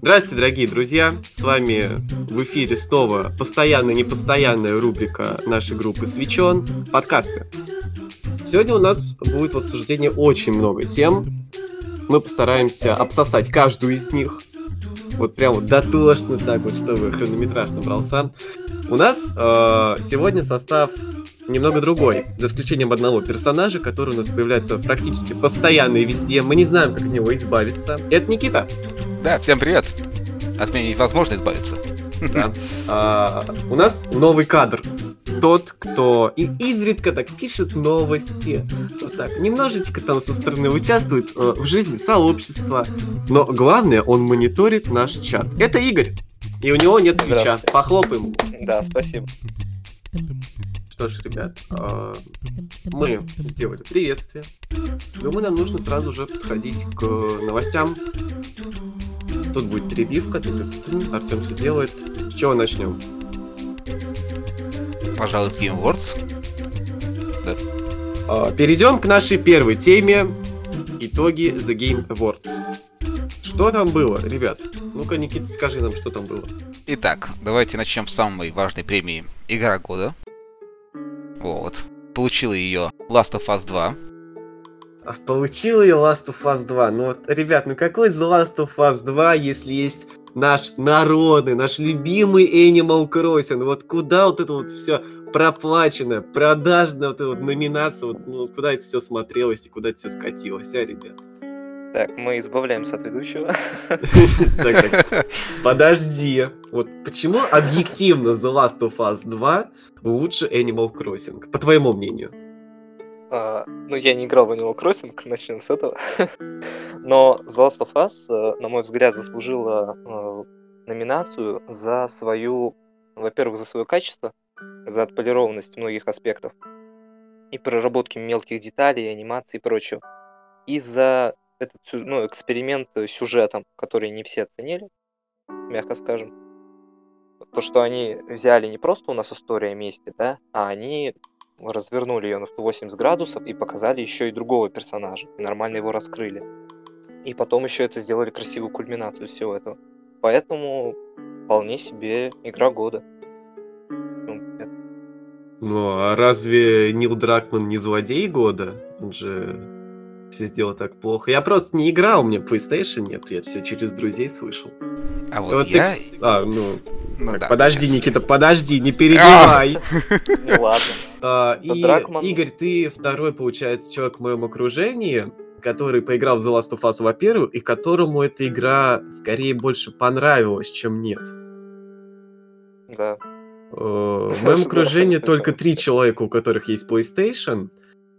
Здравствуйте, дорогие друзья! С вами в эфире снова постоянная непостоянная рубрика нашей группы «Свечен» — подкасты. Сегодня у нас будет в обсуждении очень много тем. Мы постараемся обсосать каждую из них. Вот прям вот дотошно так вот, чтобы хронометраж набрался. У нас э, сегодня состав немного другой, за исключением одного персонажа, который у нас появляется практически постоянно и везде. Мы не знаем, как от него избавиться. Это Никита. Да, всем привет. От меня невозможно избавиться. Да. А, у нас новый кадр. Тот, кто и изредка так пишет новости, вот так, немножечко там со стороны участвует э, в жизни сообщества, но главное, он мониторит наш чат. Это Игорь, и у него нет свеча. Похлопаем. Да, спасибо. Что ж, ребят, э, мы сделали приветствие. Думаю, нам нужно сразу же подходить к новостям. Тут будет перебивка, Артем все сделает. С чего начнем? Пожалуй, с Game Awards. Да. А, перейдем к нашей первой теме. Итоги The Game Awards. Что там было, ребят? Ну-ка, Никита, скажи нам, что там было. Итак, давайте начнем с самой важной премии Игра года. Вот. Получила ее Last of Us 2. А получил ее Last of Us 2. Ну вот, ребят, ну какой The Last of Us 2, если есть наш народный, наш любимый Animal Crossing. Вот куда вот это вот все проплачено, продажная вот эта вот номинация, вот, ну, куда это все смотрелось и куда это все скатилось, а, ребят? Так, мы избавляемся от ведущего. Подожди. Вот почему объективно The Last of Us 2 лучше Animal Crossing, по твоему мнению? А, ну, я не играл в Animal Crossing, начнем с этого. Но The Last of Us, э, на мой взгляд, заслужила э, номинацию за свою, во-первых, за свое качество, за отполированность многих аспектов и проработки мелких деталей, анимации и прочего. И за этот ну, эксперимент сюжетом, который не все оценили, мягко скажем. То, что они взяли не просто у нас история мести, да, а они развернули ее на 180 градусов и показали еще и другого персонажа. Нормально его раскрыли. И потом еще это сделали красивую кульминацию всего этого. Поэтому вполне себе игра года. Ну, ну а разве Нил Дракман не злодей года? Он же все сделал так плохо. Я просто не играл, у меня PlayStation нет, я все через друзей слышал. А вот, вот я... Экс... А, ну, ну так, да, подожди, Никита, подожди, не перебивай. Ну ладно. А, и, Игорь, ты второй, получается, человек в моем окружении, который поиграл в The Last of Us, во-первых, и которому эта игра скорее больше понравилась, чем нет. Да. Э, в моем окружении только три человека, у которых есть PlayStation.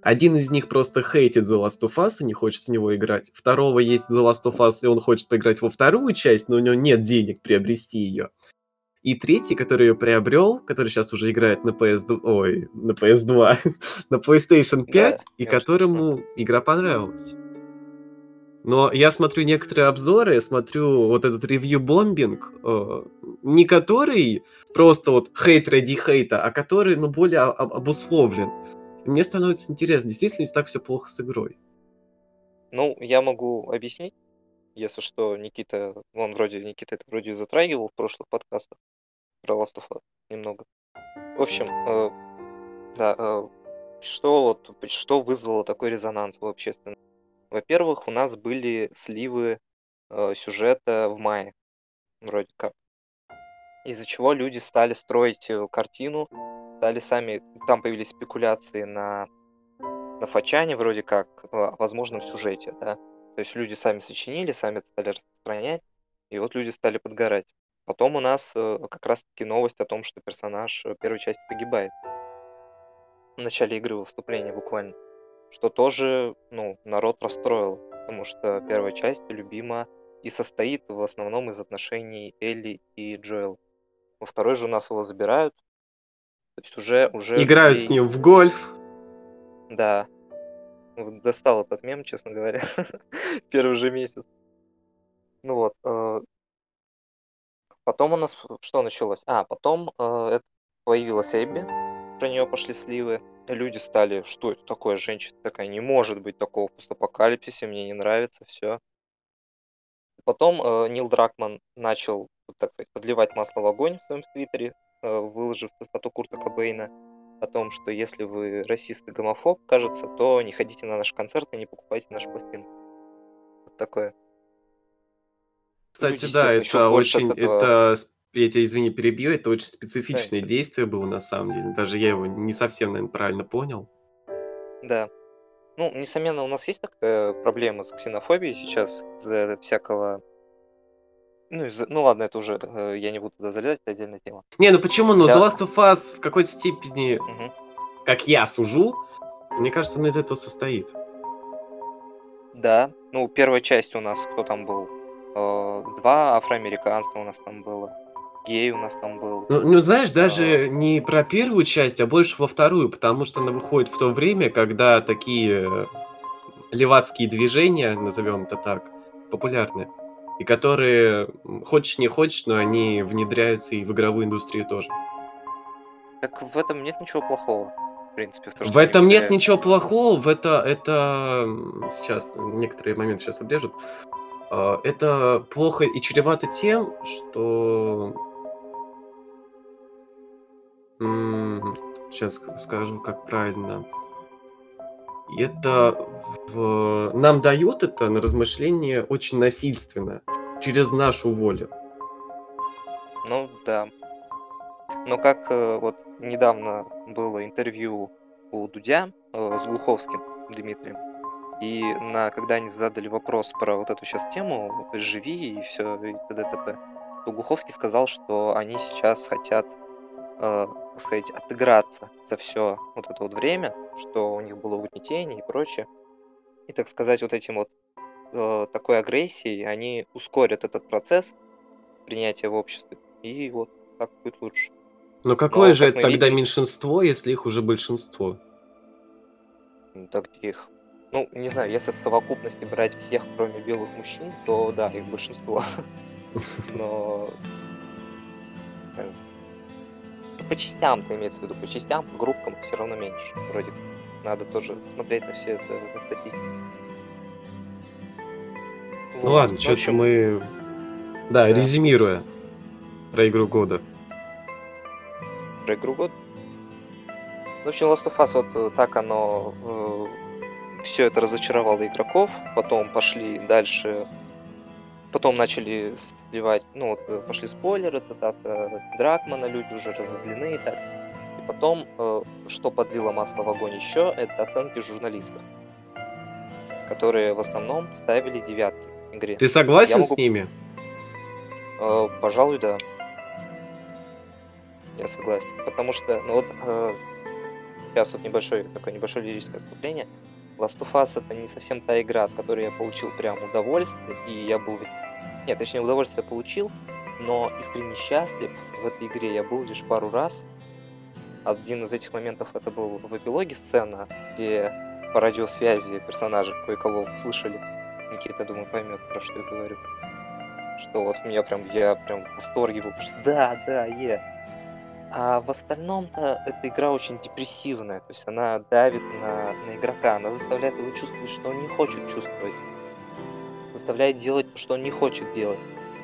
Один из них просто хейтит The Last of Us и не хочет в него играть. Второго есть The Last of Us, и он хочет поиграть во вторую часть, но у него нет денег приобрести ее. И третий, который ее приобрел, который сейчас уже играет на PS2, ой, на PS2, на PlayStation 5, да, и которому игра понравилась. Но я смотрю некоторые обзоры, я смотрю вот этот ревью-бомбинг, э, не который просто вот хейт ради хейта, а который, ну, более об- обусловлен. Мне становится интересно, действительно ли так все плохо с игрой? Ну, я могу объяснить, если что, Никита, он вроде, Никита это вроде затрагивал в прошлых подкастах про Last of Us немного. В общем, э, да, э, что вот, что вызвало такой резонанс в общественном? Во-первых, у нас были сливы э, сюжета в мае, вроде как. Из-за чего люди стали строить э, картину стали сами, там появились спекуляции на, на Фачане вроде как о возможном сюжете, да. То есть люди сами сочинили, сами стали распространять, и вот люди стали подгорать. Потом у нас э, как раз-таки новость о том, что персонаж э, первой части погибает. В начале игры, во вступлении буквально. Что тоже, ну, народ расстроил, потому что первая часть любима и состоит в основном из отношений Элли и Джоэл. Во второй же у нас его забирают, то есть уже... уже Играют людей... с ним в гольф. Да. Достал этот мем, честно говоря. Первый же месяц. Ну вот. Э... Потом у нас что началось? А, потом э, появилась Эбби. про нее пошли сливы. Люди стали, что это такое, женщина такая, не может быть такого в постапокалипсисе, мне не нравится, все. Потом э, Нил Дракман начал, так сказать, подливать масло в огонь в своем твиттере, выложив цитату Курта Кобейна о том, что если вы расист и гомофоб, кажется, то не ходите на наш концерт и не покупайте наш пластинки. Вот такое. Кстати, Люди, да, это очень, этого... это, я тебя, извини, перебью, это очень специфичное да. действие было на самом деле. Даже я его не совсем, наверное, правильно понял. Да. Ну, несомненно, у нас есть такая проблема с ксенофобией сейчас из-за всякого ну, из... ну ладно, это уже э, я не буду туда залезать, это отдельная тема. Не, ну почему? Но да. The Last of Us в какой-то степени, угу. как я сужу, мне кажется, она из этого состоит. Да, ну первая часть у нас, кто там был? Э, два афроамериканца у нас там было. Гей у нас там был. Ну, ну знаешь, даже а... не про первую часть, а больше во вторую, потому что она выходит в то время, когда такие левацкие движения, назовем это так, популярны и которые, хочешь не хочешь, но они внедряются и в игровую индустрию тоже. Так в этом нет ничего плохого, в принципе. В, том, в этом нет ничего плохого, в это, это сейчас некоторые моменты сейчас обрежут. А, это плохо и чревато тем, что сейчас скажу, как правильно это в... нам дает это на размышление очень насильственно, через нашу волю. Ну да. Но как э, вот недавно было интервью у Дудя э, с Глуховским Дмитрием, и на, когда они задали вопрос про вот эту сейчас тему, живи и все, и т.д. т.п., то Глуховский сказал, что они сейчас хотят э, так сказать, отыграться за все вот это вот время, что у них было угнетение и прочее. И, так сказать, вот этим вот э, такой агрессией они ускорят этот процесс принятия в обществе. И вот так будет лучше. Но какое Но, же это тогда видим... меньшинство, если их уже большинство? Ну, так где их? Ну, не знаю, если в совокупности брать всех, кроме белых мужчин, то да, их большинство. Но э, по частям, ты имеется в виду, по частям, по группкам все равно меньше. Вроде надо тоже смотреть на все это на статистику. Ну вот. ладно, что-то общем... мы... Да, да, резюмируя про игру года. Про игру года? В общем, Last of Us вот э, так оно... Э, все это разочаровало игроков, потом пошли дальше потом начали сливать, ну, вот э, пошли спойлеры, цитата Дракмана, люди уже разозлены и так. И потом, э, что подлило масло в огонь еще, это оценки журналистов, которые в основном ставили девятки в игре. Ты согласен могу... с ними? Э, пожалуй, да. Я согласен. Потому что, ну вот, э, сейчас вот небольшое, такое небольшое лирическое отступление. Last of Us это не совсем та игра, от которой я получил прям удовольствие, и я был нет, точнее, удовольствие получил, но искренне счастлив в этой игре я был лишь пару раз. Один из этих моментов это был в эпилоге сцена, где по радиосвязи персонажи кое-кого услышали. Никита, думаю, поймет, про что я говорю. Что вот меня прям, я прям в восторге был, что да, да, е. А в остальном-то эта игра очень депрессивная, то есть она давит на, на игрока, она заставляет его чувствовать, что он не хочет чувствовать заставляет делать то, что он не хочет делать.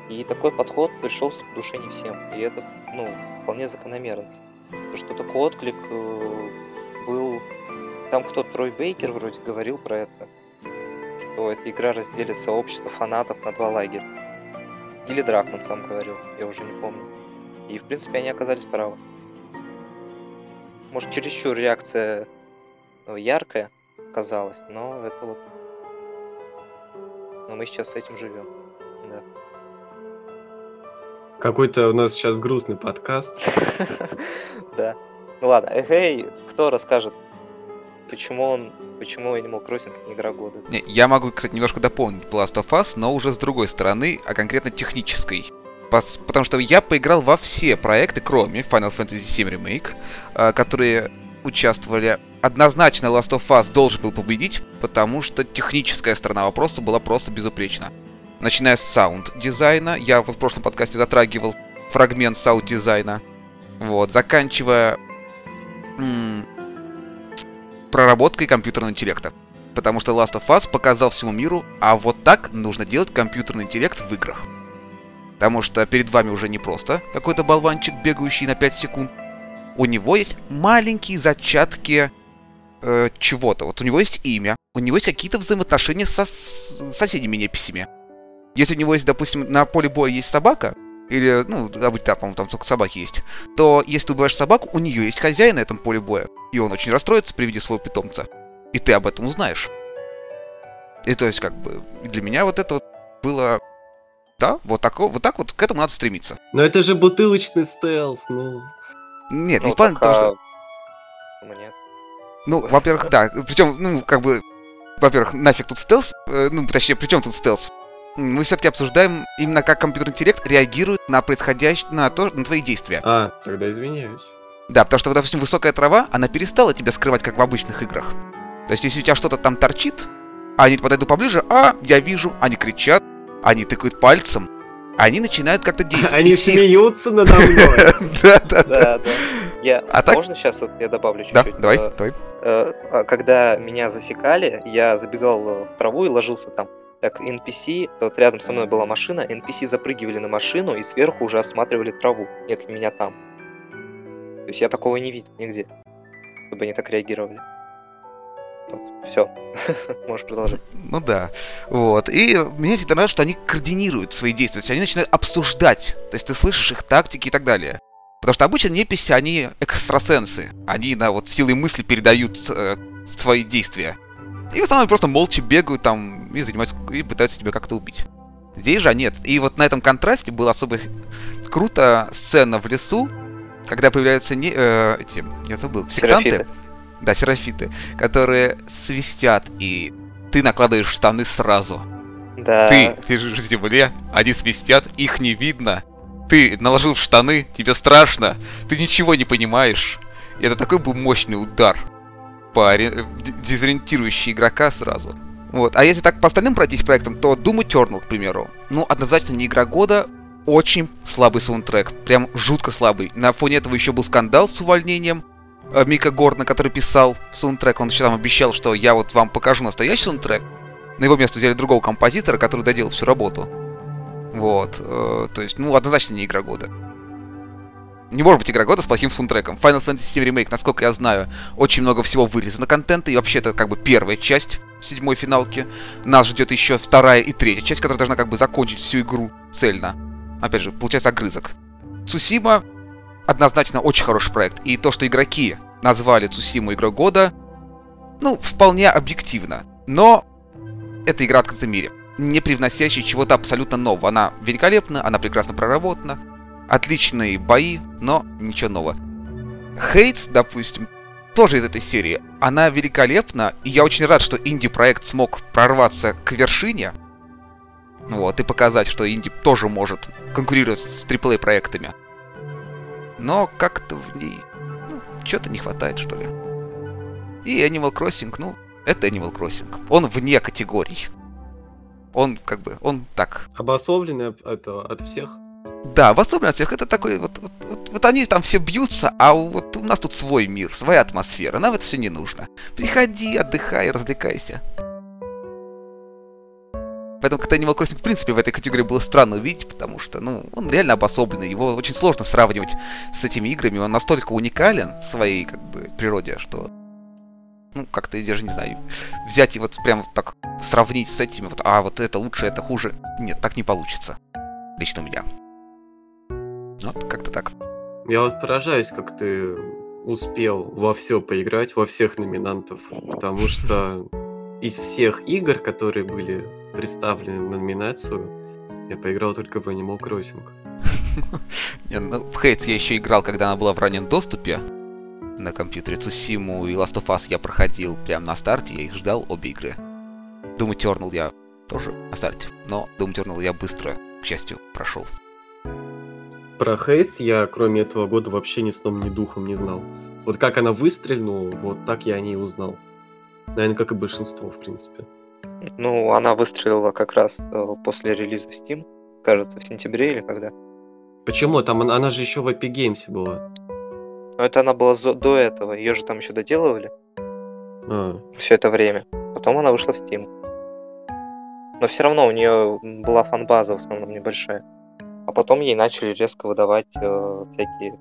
И такой подход пришелся по душе не всем. И это, ну, вполне закономерно. Потому что такой отклик э, был... Там кто Трой Бейкер вроде говорил про это. Что эта игра разделит сообщество фанатов на два лагеря. Или Дракман сам говорил, я уже не помню. И, в принципе, они оказались правы. Может, чересчур реакция э, яркая казалась, но это вот но мы сейчас с этим живем. Да. Какой-то у нас сейчас грустный подкаст. Да. Ну ладно, эй, кто расскажет, почему он, почему Animal Crossing не игра года? Я могу, кстати, немножко дополнить Last of Us, но уже с другой стороны, а конкретно технической. Потому что я поиграл во все проекты, кроме Final Fantasy VII Remake, а, которые участвовали. Однозначно Last of Us должен был победить, потому что техническая сторона вопроса была просто безупречна. Начиная с саунд-дизайна, я в прошлом подкасте затрагивал фрагмент саунд-дизайна, вот, заканчивая м- проработкой компьютерного интеллекта. Потому что Last of Us показал всему миру, а вот так нужно делать компьютерный интеллект в играх. Потому что перед вами уже не просто какой-то болванчик, бегающий на 5 секунд. У него есть маленькие зачатки э, чего-то. Вот у него есть имя, у него есть какие-то взаимоотношения со с соседями-неписями. Если у него есть, допустим, на поле боя есть собака, или, ну, обычно, по-моему, там только собаки есть, то если ты убиваешь собаку, у нее есть хозяин на этом поле боя, и он очень расстроится при виде своего питомца. И ты об этом узнаешь. И то есть, как бы, для меня вот это вот было... Да, вот так, вот так вот к этому надо стремиться. Но это же бутылочный стелс, ну... Нет, Ну, не в плане того, что... Ну, во-первых, да. Причем, ну, как бы, во-первых, нафиг тут стелс, э, ну, точнее, при чем тут стелс? Мы все-таки обсуждаем именно как компьютерный интеллект реагирует на происходящее, на то, на твои действия. А, тогда извиняюсь. Да, потому что, допустим, высокая трава, она перестала тебя скрывать, как в обычных играх. То есть, если у тебя что-то там торчит, а они подойдут поближе, а, я вижу, они кричат, они тыкают пальцем, они начинают как-то действовать. Они смеются надо мной. Да, да, да. Да, да. Я, А так- Можно сейчас вот я добавлю Да, чуть-чуть? давай, Э, давай. э, а, Когда меня засекали, я забегал в траву и ложился там. Так, NPC, вот рядом со мной была машина, NPC запрыгивали на машину и сверху уже осматривали траву. Нет, меня там. То есть я такого не видел нигде, чтобы они так реагировали. все, можешь продолжать. Ну да. Вот. И мне всегда нравится, что они координируют свои действия. То есть они начинают обсуждать. То есть ты слышишь их тактики и так далее. Потому что обычно неписи, они экстрасенсы. Они на вот силой мысли передают э, свои действия. И в основном просто молча бегают там и занимаются, и пытаются тебя как-то убить. Здесь же нет. И вот на этом контрасте было особо круто сцена в лесу, когда появляются не, э, эти, я забыл, сектанты. Серафиты. Да, серафиты, которые свистят, и ты накладываешь штаны сразу. Да. Ты лежишь в земле, они свистят, их не видно. Ты наложил в штаны, тебе страшно, ты ничего не понимаешь. И это такой был мощный удар ори- э, дезориентирующий игрока сразу. Вот. А если так по остальным пройтись проектам, то Doom Eternal, к примеру, ну, однозначно не игра года, очень слабый саундтрек, прям жутко слабый. На фоне этого еще был скандал с увольнением э, Мика Гордона, который писал саундтрек, он еще там обещал, что я вот вам покажу настоящий саундтрек. На его место взяли другого композитора, который доделал всю работу. Вот, э, то есть, ну, однозначно не игра года. Не может быть игра года с плохим саундтреком. Final Fantasy VII Remake, насколько я знаю, очень много всего вырезано контента, и вообще это как бы первая часть седьмой финалки. Нас ждет еще вторая и третья часть, которая должна как бы закончить всю игру цельно. Опять же, получается огрызок. Цусима однозначно очень хороший проект. И то, что игроки назвали Цусиму игрой года, ну, вполне объективно. Но это игра в открытом мире, не привносящая чего-то абсолютно нового. Она великолепна, она прекрасно проработана, отличные бои, но ничего нового. Хейтс, допустим, тоже из этой серии. Она великолепна, и я очень рад, что инди-проект смог прорваться к вершине. Вот, и показать, что инди тоже может конкурировать с AAA проектами. Но как-то в ней, ну, что-то не хватает, что ли. И Animal Crossing, ну, это Animal Crossing. Он вне категорий. Он как бы, он так. Обособленный от, от всех. Да, в особенностях это такой, вот, вот, вот, вот они там все бьются, а вот у нас тут свой мир, своя атмосфера, нам это все не нужно. Приходи, отдыхай, развлекайся. Поэтому как-то Animal Crossing, в принципе, в этой категории было странно увидеть, потому что, ну, он реально обособленный, его очень сложно сравнивать с этими играми, он настолько уникален в своей, как бы, природе, что, ну, как-то, я даже не знаю, взять и вот прям вот так сравнить с этими, вот, а, вот это лучше, это хуже, нет, так не получится. Лично у меня. Вот, как-то так. Я вот поражаюсь, как ты успел во все поиграть, во всех номинантов, потому что из всех игр, которые были представлены на номинацию, я поиграл только в Animal Crossing. Не, ну, в Хейтс я еще играл, когда она была в раннем доступе на компьютере. Цусиму и Last of Us я проходил прямо на старте, я их ждал, обе игры. Doom Eternal я тоже на старте, но Doom Eternal я быстро, к счастью, прошел. Про Хейтс я, кроме этого года, вообще ни сном, ни духом не знал. Вот как она выстрельнула, вот так я о ней узнал. Наверное, как и большинство, в принципе. Ну, она выстрелила как раз э, после релиза Steam, кажется, в сентябре или когда. Почему? Там она, она же еще в Epic Games была. Но это она была зо- до этого, ее же там еще доделывали А, все это время. Потом она вышла в Steam. Но все равно у нее была фанбаза в основном небольшая. А потом ей начали резко выдавать э, всякие,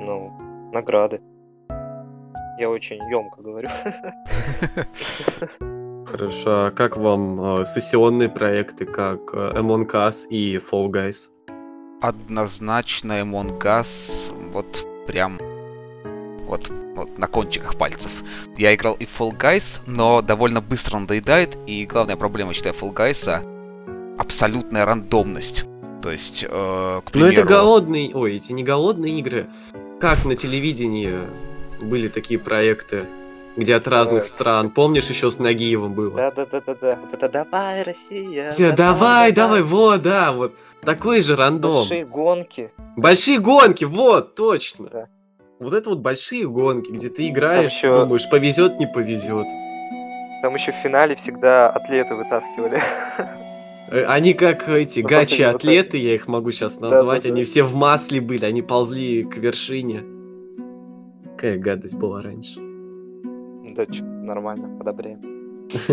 ну, награды. Я очень емко говорю. Хорошо, а как вам э, сессионные проекты, как э, Among Us и Fall Guys? Однозначно Among Us, вот прям вот, вот на кончиках пальцев. Я играл и в Fall Guys, но довольно быстро надоедает, и главная проблема, считаю, Fall Guys абсолютная рандомность. То есть, э, к Ну примеру... это голодные, ой, эти не голодные игры. Как на телевидении были такие проекты, где от разных Э. стран. Помнишь, еще с Нагиевым было? Да-да-да-да-да. Вот это давай, Россия. Да, давай, давай, вот, да, вот. Такой же рандом. Большие гонки. Большие гонки, вот, точно. Да. Вот это вот большие гонки, где ты играешь, ещё- думаешь, повезет, не повезет. Там еще в финале всегда атлеты вытаскивали. Э, Они как эти Ну, гачи-атлеты, я их могу сейчас Да, назвать, да, да. они все в масле были, они ползли к вершине. Какая гадость была раньше. Да, нормально, одобряем.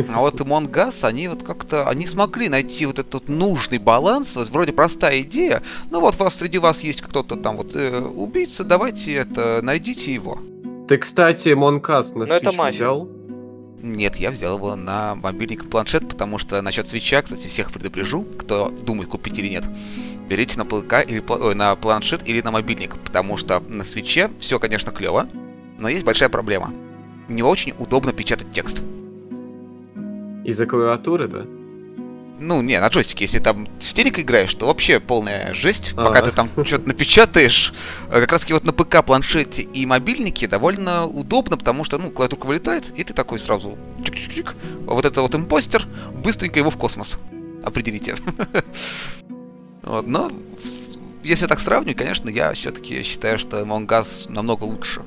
А вот Among Us, они вот как-то, они смогли найти вот этот нужный баланс, вот вроде простая идея, ну вот вас, среди вас есть кто-то там вот э, убийца, давайте это, найдите его. Ты, кстати, Монкас на Ну, Switch взял? Нет, я взял его на мобильник и планшет, потому что насчет свеча, кстати, всех предупрежу, кто думает купить или нет. Берите на ПК или ой, на планшет или на мобильник, потому что на свече все, конечно, клево, но есть большая проблема. Не очень удобно печатать текст. Из-за клавиатуры, да? Ну, не, на джойстике, если там стерик играешь, то вообще полная жесть. А. Пока ты там что-то напечатаешь, э, как раз таки вот на ПК, планшете и мобильнике довольно удобно, потому что, ну, клавиатурка вылетает, и ты такой сразу чик-чик-чик, вот это вот импостер, быстренько его в космос. Определите. Вот, но если так сравнивать, конечно, я все-таки считаю, что Among Us намного лучше.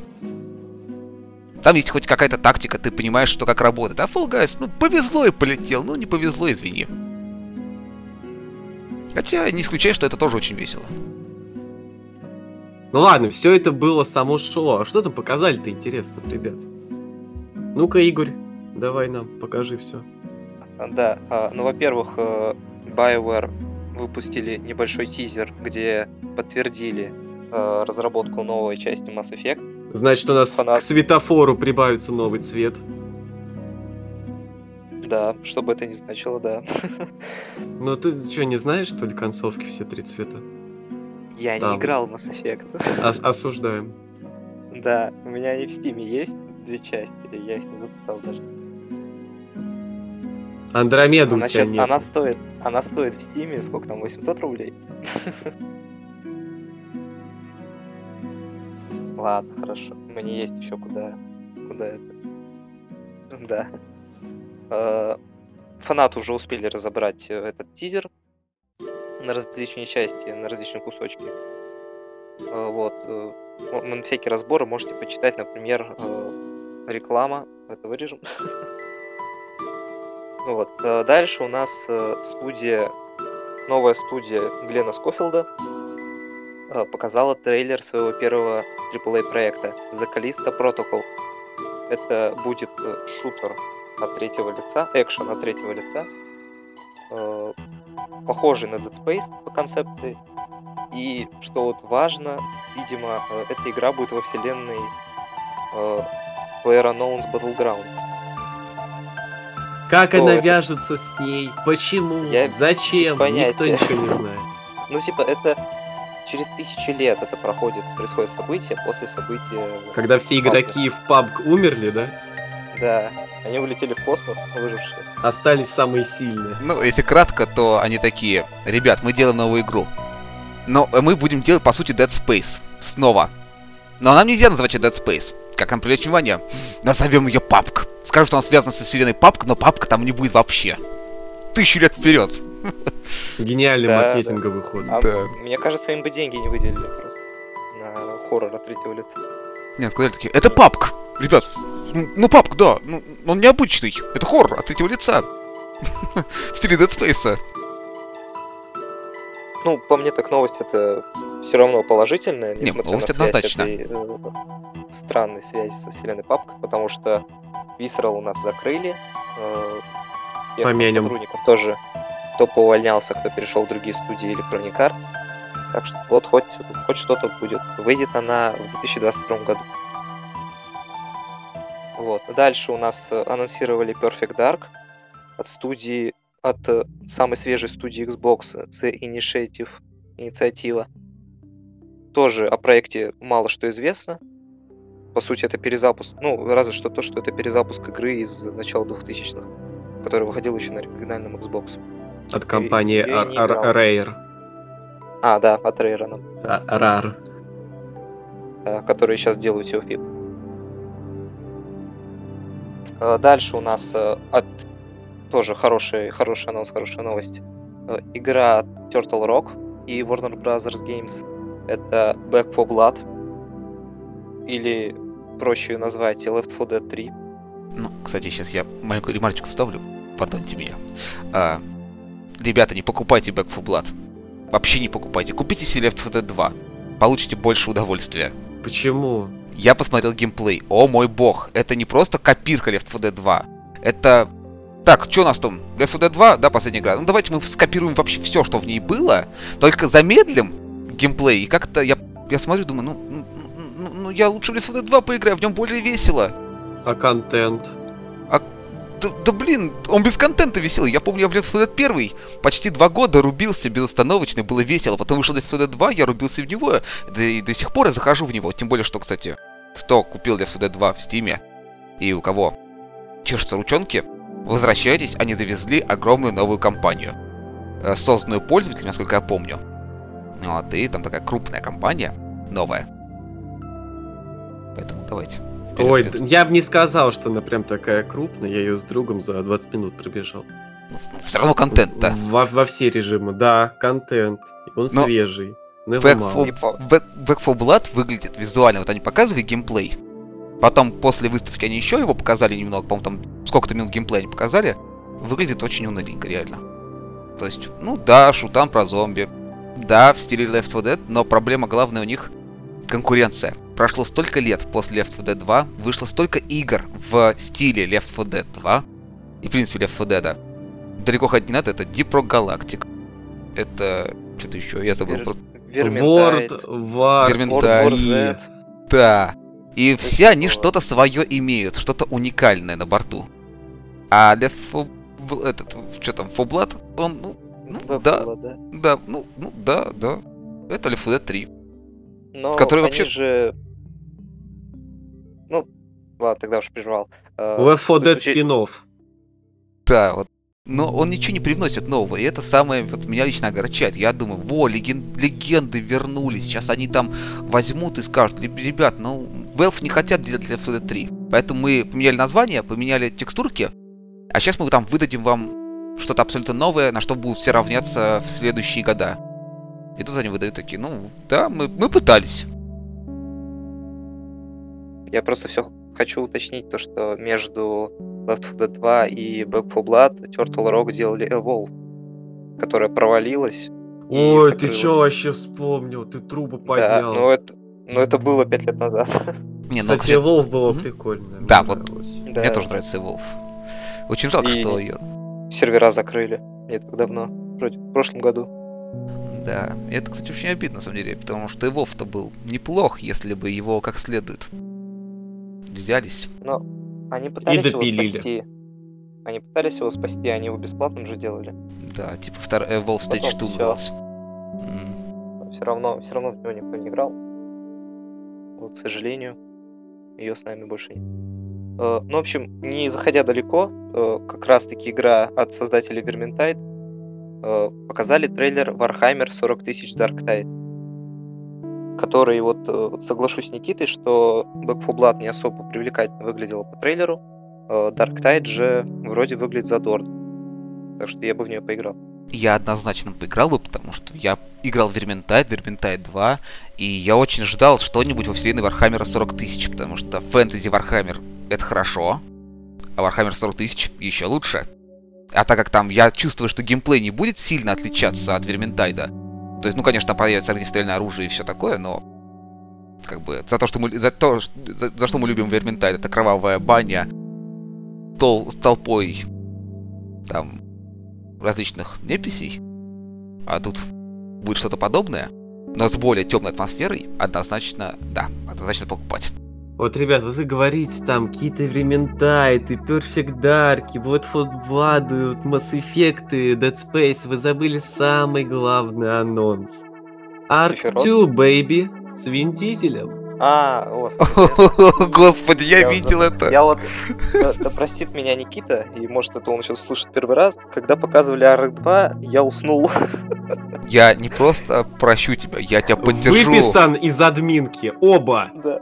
Там есть хоть какая-то тактика, ты понимаешь, что как работает. А Fall Guys, ну, повезло и полетел, ну, не повезло, извини. Хотя не исключаю, что это тоже очень весело. Ну ладно, все это было само шоу. А что там показали-то интересно, ребят? Ну-ка, Игорь, давай нам покажи все. Да, а, ну, во-первых, э, BioWare выпустили небольшой тизер, где подтвердили э, разработку новой части Mass Effect. Значит, у нас Фанат. к светофору прибавится новый цвет. Да, что бы это ни значило, да. Ну ты что, не знаешь, что ли, концовки все три цвета? Я Там. не играл в Mass Effect. Ос- осуждаем. Да, у меня они в Стиме есть, две части, я их не запускал даже. Андромеда у Она тебя сейчас, нет. она стоит, она стоит в Стиме, сколько там, 800 рублей? Ладно, хорошо. Мне есть еще куда, куда это. Да. Э, Фанаты уже успели разобрать э, этот тизер на различные части, на различные кусочки. Э, Вот. э, На всякие разборы можете почитать, например, э, реклама. Это вырежем. Вот. Дальше у нас студия, новая студия Глена Скофилда показала трейлер своего первого AAA проекта The Callisto Protocol. Это будет э, шутер от третьего лица, экшен от третьего лица, э, похожий на Dead Space по концепции. И что вот важно, видимо, э, эта игра будет во вселенной э, PlayerUnknown's Battleground. Как Что она это? вяжется с ней? Почему? Я Зачем? Никто ничего не знает. Ну, типа, это через тысячи лет это проходит, происходит событие после события. Когда все игроки в PUBG умерли, да? Да, они улетели в космос, выжившие. Остались самые сильные. Ну, если кратко, то они такие, ребят, мы делаем новую игру. Но мы будем делать, по сути, Dead Space. Снова. Но нам нельзя называть ее Dead Space. Как нам привлечь внимание? Назовем ее папка. Скажем, что она связана со вселенной папка, но папка там не будет вообще. Тысячу лет вперед. Гениальный Да, маркетинговый ход. А Да. мне кажется, им бы деньги не выделили просто на хоррор от третьего лица. Нет, сказали такие, это папка. Ребят, ну, ну папка, да, ну, он необычный. Это хоррор от третьего лица. В стиле Dead Space. Ну, по мне так новость это все равно положительная, Не, несмотря новость на связь однозначно. этой э, странной связи со вселенной Папка, потому что Visceral у нас закрыли. э, Помянем. сотрудников тоже кто поувольнялся, кто перешел в другие студии Electronic Arts. Так что вот хоть, хоть что-то будет. Выйдет она в 2022 году. Вот. Дальше у нас э, анонсировали Perfect Dark от студии, от э, самой свежей студии Xbox, э, The Initiative, инициатива. Тоже о проекте мало что известно. По сути, это перезапуск, ну, разве что то, что это перезапуск игры из начала 2000-х, который выходил еще на оригинальном Xbox. От компании. Rare. А, да, от Rare, А- Rar. э, которые сейчас делают Sea of Thieves. Э, Дальше у нас э, от тоже хороший, хороший анонс, хорошая новость. Э, Игра Turtle Rock и Warner Brothers Games. Это Back for Blood. Или проще ее назвать Left 4 Dead 3. Ну, кстати, сейчас я маленькую ремарочку вставлю. Пардоньте меня. А, ребята, не покупайте Back 4 Blood. Вообще не покупайте. Купите себе Left 4 Dead 2. Получите больше удовольствия. Почему? Я посмотрел геймплей. О мой бог, это не просто копирка Left 4 Dead 2. Это... Так, что у нас там? Left 4 Dead 2, да, последняя игра? Ну давайте мы скопируем вообще все, что в ней было, только замедлим геймплей. И как-то я, я смотрю, думаю, ну, ну, ну, ну, я лучше в Left 4 Dead 2 поиграю, в нем более весело. А контент? Да, да блин, он без контента веселый. Я помню, я в Left 4 Dead 1 почти два года рубился безостановочно, было весело. Потом вышел Left 4 Dead 2, я рубился в него, да и до сих пор я захожу в него. Тем более, что, кстати, кто купил Left 4 Dead 2 в Стиме, и у кого чешутся ручонки, возвращайтесь, они завезли огромную новую компанию, э, созданную пользователями, насколько я помню. Вот, и там такая крупная компания, новая. Поэтому давайте. Ой, д- я бы не сказал, что она прям такая крупная. Я ее с другом за 20 минут пробежал. Все равно контент, да. Во, во все режимы, да, контент. Он Но свежий. Но Back for, Back, Back 4 Blood выглядит визуально. Вот они показывали геймплей. Потом после выставки они еще его показали немного. По-моему, там сколько-то минут геймплея они показали. Выглядит очень уныленько, реально. То есть, ну да, шутан про зомби. Да, в стиле Left 4 Dead, но проблема главная у них конкуренция. Прошло столько лет после Left 4 Dead 2, вышло столько игр в стиле Left 4 Dead 2, и в принципе Left 4 Dead. Далеко ходить не надо, это Deep Rock Galactic. Это... Что-то еще, я забыл Вер- просто. Vermintide, Vermintide. War Z. Да. И все они что-то свое имеют, что-то уникальное на борту. А Left 4 Bl- этот, что там, For Blood, он, ну, ну, да, for да. да, ну, ну, да, да. Это Left 4 Dead 3. Но Который они вообще- же... Ну, ладно, тогда уж прервал. Э, Left 4 Dead спин Да, вот. Но он ничего не привносит нового, и это самое вот меня лично огорчает. Я думаю, во, леген- легенды вернулись, сейчас они там возьмут и скажут, «Реб- ребят, ну, Valve не хотят делать Left 4 Dead 3, поэтому мы поменяли название, поменяли текстурки, а сейчас мы там выдадим вам что-то абсолютно новое, на что будут все равняться в следующие года. И тут они выдают такие, ну, да, мы, мы пытались. Я просто все хочу уточнить то, что между Left 4 Dead 2 и Back 4 Blood Turtle Rock делали Evolve, которая провалилась. Ой, ты чё вообще вспомнил? Ты трубу Да, поднял. но это, но это было 5 лет назад. Не, ну, Кстати, вообще, Wolf было Мгм. прикольно. Да, мне вот. Да. мне тоже нравится Evolve. Очень жалко, И- что ее Сервера закрыли не так давно, вроде в прошлом году. Да, и это, кстати, очень обидно, на самом деле, потому что и Вов-то был неплох, если бы его как следует взялись. Но они пытались его допилили. спасти. Они пытались его спасти, они его бесплатным же делали. Да, типа второй э, Wolf Stage Потом 2 всё. назывался. М, Все равно, все равно в него никто не играл. Вот, к сожалению, ее с нами больше нет. Э, Ну, в общем, не заходя далеко, э, как раз-таки игра от создателей Vermintide показали трейлер Warhammer 40 тысяч Dark Tide, который, вот, э, соглашусь с Никитой, что Back 4 Blood не особо привлекательно выглядела по трейлеру, э, Darktide же вроде выглядит задорно. Так что я бы в нее поиграл. Я однозначно поиграл бы, потому что я играл в Vermintide, Vermintide 2, и я очень ждал что-нибудь во вселенной Warhammer а 40 тысяч, потому что фэнтези Warhammer это хорошо, а Warhammer 40 тысяч еще лучше. А так как там я чувствую, что геймплей не будет сильно отличаться от Vermintide а, То есть, ну, конечно, появится огнестрельное оружие и все такое, но как бы за то, что мы за то, за, за что мы любим Верминтайд, это кровавая баня тол, с толпой там различных неписей, а тут будет что-то подобное, но с более темной атмосферой, однозначно, да, однозначно покупать. Вот, ребят, вот вы говорите там какие-то Верментайты, Perfect Dark, вот вот Blood, вот Mass Effect, Dead Space, вы забыли самый главный анонс. Ark 2, baby, с Вин Дизелем. А, господи. Господи, я Я видел уже- это. Я вот, да, да простит меня Никита, и может это он сейчас слушает первый раз, когда показывали Арк 2, я уснул. Я не просто прощу тебя, я тебя поддержу. Выписан из админки, оба. Да.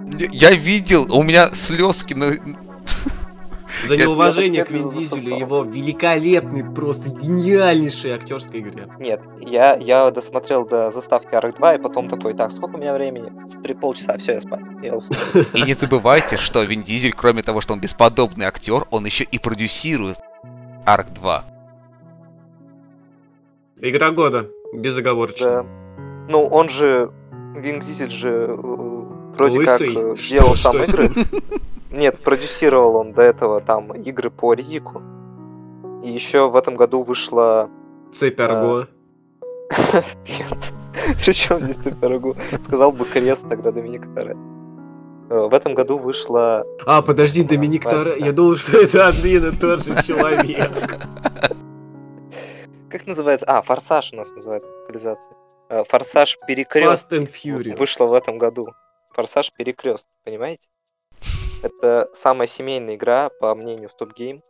Я видел, у меня слезки на... За неуважение к Вин Дизелю его великолепной, просто гениальнейшей актерской игре. Нет, я, я досмотрел до заставки Арк 2, и потом такой, так, сколько у меня времени? Три полчаса, все, я спать. Я уснул. И не забывайте, что Вин Дизель, кроме того, что он бесподобный актер, он еще и продюсирует Арк 2. Игра года, безоговорочно. Да. Ну, он же, Вин Дизель же э, вроде Лысый? как э, Что- делал что сам с игры. Нет, продюсировал он до этого там игры по Ридику. И еще в этом году вышла... Цепь Арго. Нет. Причем здесь Суперугу? Сказал бы крест тогда Доминик Торе. Э, В этом году вышла... А, подожди, Доминик Торе. Я думал, что это один и тот же человек. Как называется? А, Форсаж у нас называется локализация. Э, Форсаж Перекрест Fast and Furious. вышла в этом году. Форсаж Перекрест, понимаете? Это самая семейная игра, по мнению Stop Game.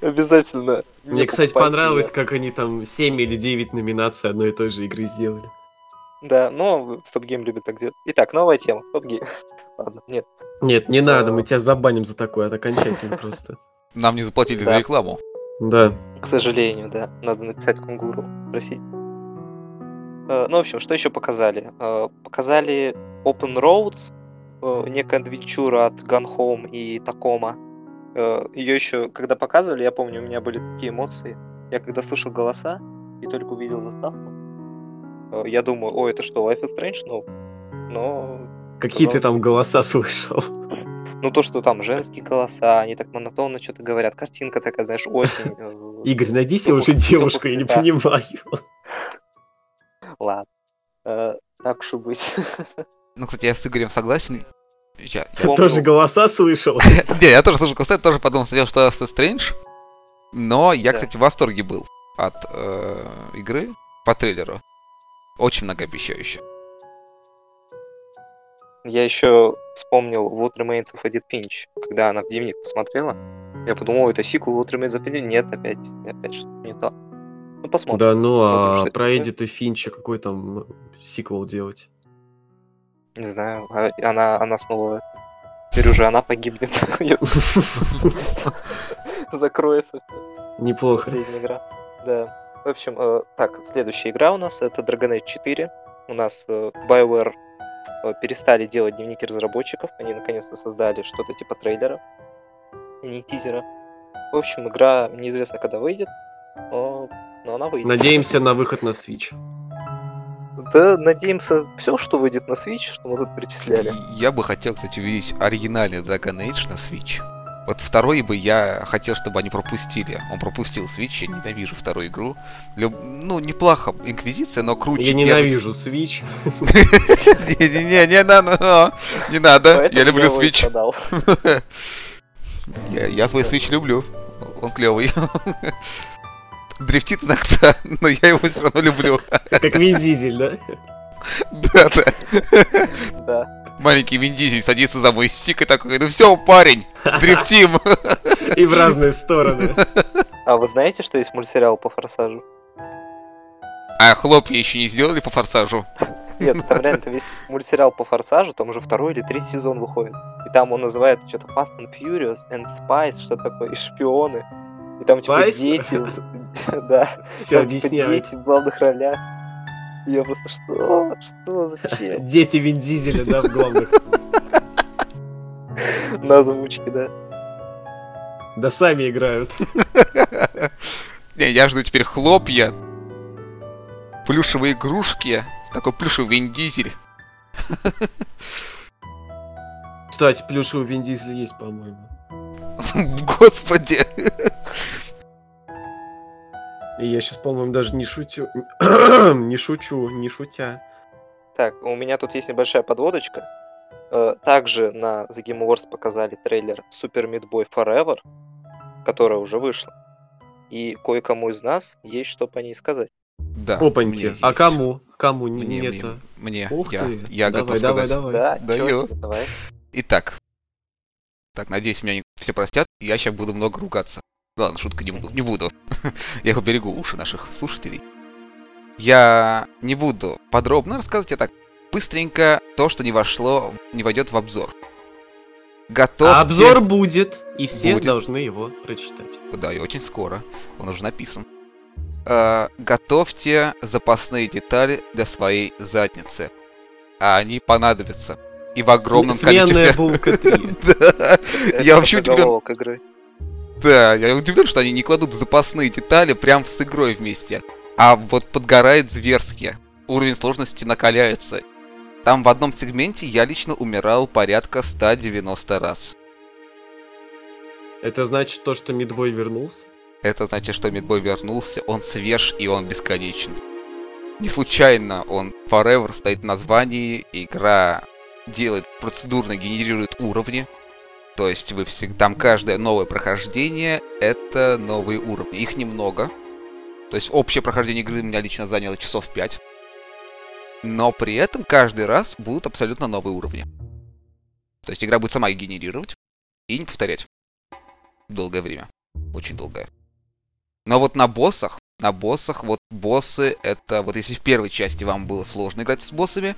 Обязательно. Мне, не кстати, понравилось, как они там 7 или 9 номинаций одной и той же игры сделали. Да, но Stop Game любит так делать. Итак, новая тема. Stop Game. Ладно, нет. Нет, не надо, А. мы тебя забаним за такое, это окончательно просто. Нам не заплатили за рекламу. Да. К сожалению, да. Надо написать кунгуру, спросить. Э, Ну, в общем, что еще показали? Э, Показали Open Roads, э, некая адвенчура от Gun Home и Tacoma. Ее еще, когда показывали, я помню, у меня были такие эмоции. Я когда слышал голоса и только увидел заставку, я думаю, о, это что, Life is Strange? Ну, но... Какие ты там голоса слышал? Ну, то, что там женские голоса, они так монотонно что-то говорят, картинка такая, знаешь, осень. Игорь, найди себе Тёплых- уже девушку, я не понимаю. Ладно. Э, Так уж и быть. Ну, кстати, я с Игорем согласен. Я, Помню. тоже голоса слышал? Не, я тоже слушал, кстати, тоже подумал сначала, что is Strange. Но я, кстати, в восторге был от э, игры по трейлеру. Очень многообещающе. Я еще вспомнил What Remains of Edith Finch, когда она в дневник посмотрела. Я подумал, «О, это сиквел What Remains of Edith Нет, опять, опять что-то не то. Ну, посмотрим. Да ну, а про такое. Эдита Финча какой там сиквел делать? Не знаю, а- она, она снова... Теперь уже она погибнет, закроется Неплохо. последняя игра. Да. В общем, э, так, следующая игра у нас это Dragon Age 4. У нас э, BioWare э, перестали делать дневники разработчиков. Они наконец-то создали что-то типа трейлера, и не тизера. В общем, игра неизвестно когда выйдет, но, но она выйдет. Надеемся на выход на Switch. Да, надеемся, все, что выйдет на Switch, что мы тут перечисляли. Я бы хотел, кстати, увидеть оригинальный Dragon Age на Switch. Вот второй бы я хотел, чтобы они пропустили. Он пропустил Switch, я ненавижу вторую игру. Люб- Ну, неплохо, Инквизиция, но круче. Я ненавижу Switch. Не-не-не, не надо, не надо. Я люблю Switch. я свой Switch люблю. Он клевый. Дрифтит иногда, но я его все равно люблю. Как Вин Дизель, да? Да, да. Да. Маленький Вин Дизель садится за мой стик и такой, ну все, парень, дрифтим. И в разные стороны. А вы знаете, что есть мультсериал по Форсажу? А хлопья еще не сделали по форсажу. Нет, там реально там есть мультсериал по Форсажу, там уже второй или третий сезон выходит. И там он называется что-то Fast and Furious and Spice, что такое, и шпионы. И там типа Spice? дети, да, Все типа, объясняет. дети в главных ролях. Я просто, что? Что? Зачем? Дети Вин Дизеля, да, в главных. На озвучке, да. Да сами играют. Не, я жду теперь хлопья плюшевые игрушки, такой плюшевый Вин Дизель. Кстати, плюшевый Вин Дизель есть, по-моему. Господи. И я сейчас, по-моему, даже не шутю. не шучу, не шутя. Так, у меня тут есть небольшая подводочка. Э, Также на The Game Awards показали трейлер Super Meat Boy Forever, которая уже вышла. И кое-кому из нас есть что по ней сказать. Да. Опаньки. мне А кому? Кому не Мне, мне, это? мне. Ух я, ты. я давай, готов давай, сказать. давай. Да, Даю. чё себе, давай. Итак. Так, надеюсь, меня не все простят. Я сейчас буду много ругаться. Ладно, шутка не буду. Не буду. я поберегу уши наших слушателей. Я не буду подробно рассказывать, я так быстренько то, что не вошло, не войдет в обзор. Готов. А обзор будет, и все Будет. должны его прочитать. Да, и очень скоро. Он уже написан. Э, готовьте запасные детали для своей задницы. А они понадобятся. И в огромном См- Сменная количестве. булка 3. Да. Это Я вообще удивлен. Да, я удивлен, что они не кладут запасные детали прям с игрой вместе. А вот подгорает зверски. Уровень сложности накаляется. Там в одном сегменте я лично умирал порядка 190 раз. Это значит то, что Мидбой вернулся? Это значит, что Мидбой вернулся, он свеж и он бесконечен. Не случайно он Forever стоит в названии, игра делает процедурно генерирует уровни. То есть вы всегда, там каждое новое прохождение это новые уровни. Их немного. То есть общее прохождение игры у меня лично заняло часов 5. Но при этом каждый раз будут абсолютно новые уровни. То есть игра будет сама их генерировать и не повторять. Долгое время. Очень долгое. Но вот на боссах, на боссах, вот боссы, это вот если в первой части вам было сложно играть с боссами,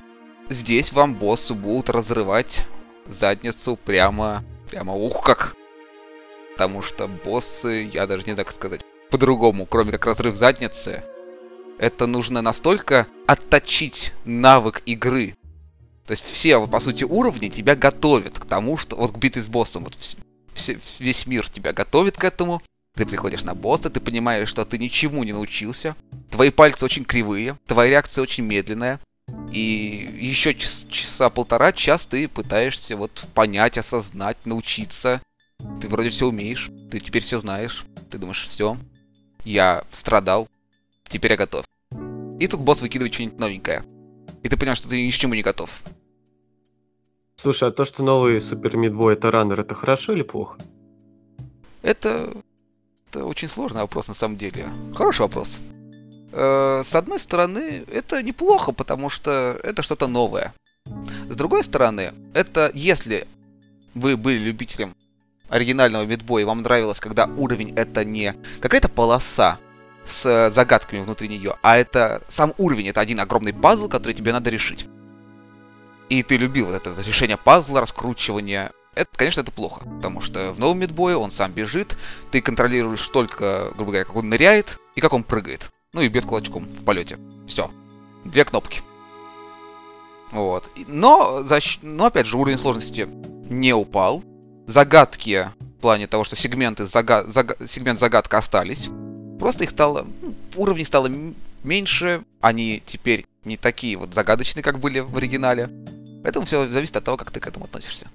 здесь вам боссы будут разрывать задницу прямо, прямо ух как. Потому что боссы, я даже не как сказать, по-другому, кроме как разрыв задницы, это нужно настолько отточить навык игры. То есть все, вот, по сути, уровни тебя готовят к тому, что... Вот к битве с боссом, вот вс- все- весь мир тебя готовит к этому. Ты приходишь на босса, ты понимаешь, что ты ничему не научился. Твои пальцы очень кривые, твоя реакция очень медленная. И еще час- часа полтора, час ты пытаешься вот понять, осознать, научиться. Ты вроде все умеешь, ты теперь все знаешь. Ты думаешь, все, я страдал, теперь я готов. И тут босс выкидывает что-нибудь новенькое. И ты понимаешь, что ты ни к чему не готов. Слушай, а то, что новый Супер Мидбой это раннер, это хорошо или плохо? Это, это очень сложный вопрос на самом деле. Хороший вопрос. Э, с одной стороны, это неплохо, потому что это что-то новое. С другой стороны, это если вы были любителем оригинального мидбоя, и вам нравилось, когда уровень это не какая-то полоса с э, загадками внутри нее, а это сам уровень, это один огромный пазл, который тебе надо решить. И ты любил это решение пазла, раскручивание. Это, конечно, это плохо, потому что в новом мидбое он сам бежит, ты контролируешь только, грубо говоря, как он ныряет и как он прыгает. Ну и бьет кулачком в полете. Все. Две кнопки. Вот. Но, защ- но, опять же, уровень сложности не упал. Загадки в плане того, что сегменты зага- зага- сегмент загадка остались. Просто их стало... ну, Уровней стало меньше. Они теперь не такие вот загадочные, как были в оригинале. Поэтому все зависит от того, как ты к этому относишься.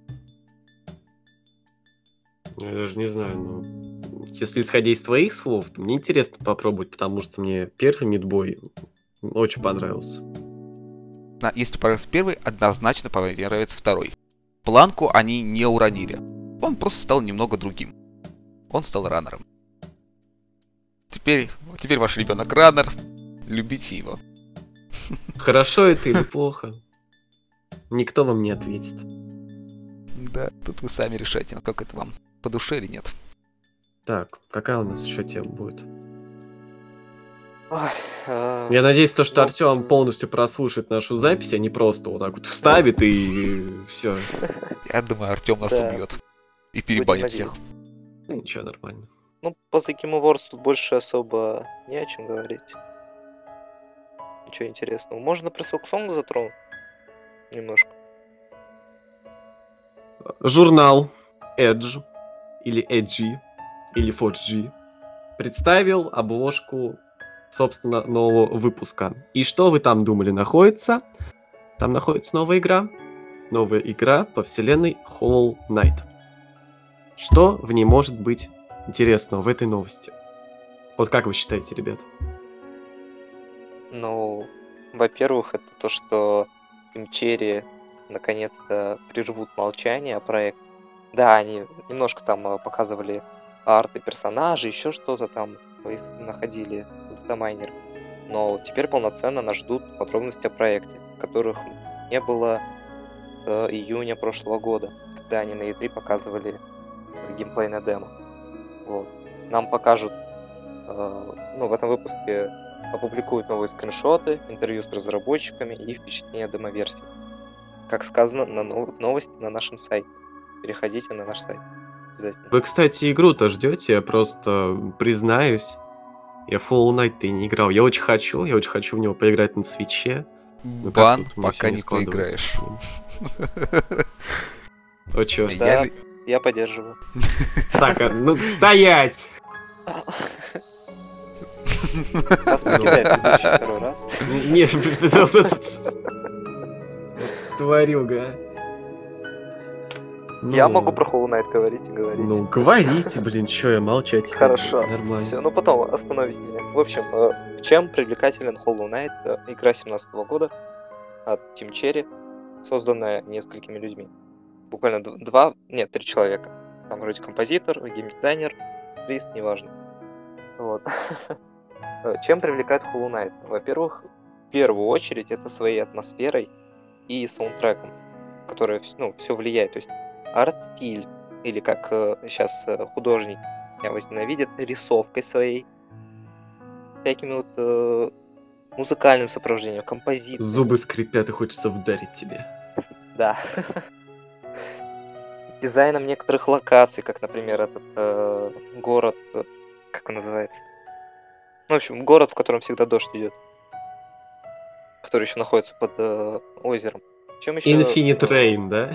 Я даже не знаю, ну... Если исходя из твоих слов, то мне интересно попробовать, потому что мне первый Мидбой очень понравился. На- Если понравился первый, однозначно понравится второй. Планку они не уронили. Он просто стал немного другим. Он стал раннером. Теперь, теперь ваш ребенок раннер. Любите его. Хорошо это или плохо? Никто вам не ответит. Да, тут вы сами решайте, насколько это вам по душе или нет. Так, какая у нас еще тема будет? Ой, а, Я надеюсь, то, что Ну. Артем полностью прослушает нашу запись, а не просто вот так вот вставит и все. Я думаю, Артем нас убьет. И перебанит всех. Ничего, нормально. Ну, по Game Awards тут больше особо не о чем говорить. Ничего интересного. Можно про Silksong затронуть? Немножко. Журнал Edge или Edgy или 4G представил обложку собственно, нового выпуска. И что вы там думали находится? Там находится новая игра. Новая игра по вселенной Hollow Knight. Что в ней может быть интересного в этой новости? Вот как вы считаете, ребят? Ну, во-первых, это то, что Тимчери наконец-то прервут молчание о проекте. Да, они немножко там э, показывали арты персонажей, еще что-то там находили датамайнер. Но теперь полноценно нас ждут подробности о проекте, которых не было с июня прошлого года, когда они на E3 показывали геймплейное демо. Вот. Нам покажут, э, ну, в этом выпуске опубликуют новые скриншоты, интервью с разработчиками и впечатления демо-версии. Как сказано на нов- новости на нашем сайте. Переходите на наш сайт. Вы, кстати, игру-то ждете, я просто признаюсь. Я Fall Knight ты не играл. Я очень хочу, я очень хочу в него поиграть на свече. Ну, Бан, пока не поиграешь. О, чё? Да, я поддерживаю. Так, а, ну стоять! Нас покидает второй раз. Нет, тварюга. Я могу про Hollow Knight говорить и говорить. Ну, говорите, блин, что я молчать Хорошо. Нормально. Все, ну потом остановите меня. В общем, э, чем привлекателен Hollow Knight? Э, игра 17 года от Team Cherry, созданная несколькими людьми. Буквально два, нет, три человека. Там вроде композитор, геймдизайнер, прист, неважно. Вот. Э, чем привлекает Hollow Knight? Во-первых, в первую очередь это своей атмосферой и саундтреком, который ну, все влияет. То есть арт-стиль, или как э, сейчас э, художник меня возненавидят, рисовкой своей, всякими вот э, музыкальным сопровождением, композицией. Зубы скрипят и хочется вдарить тебе. Да. Дизайном некоторых локаций, как, например, этот э, город, э, как он называется? Ну, в общем, город, в котором всегда дождь идет. Который еще находится под э, озером. Чем еще... Infinite Rain, да?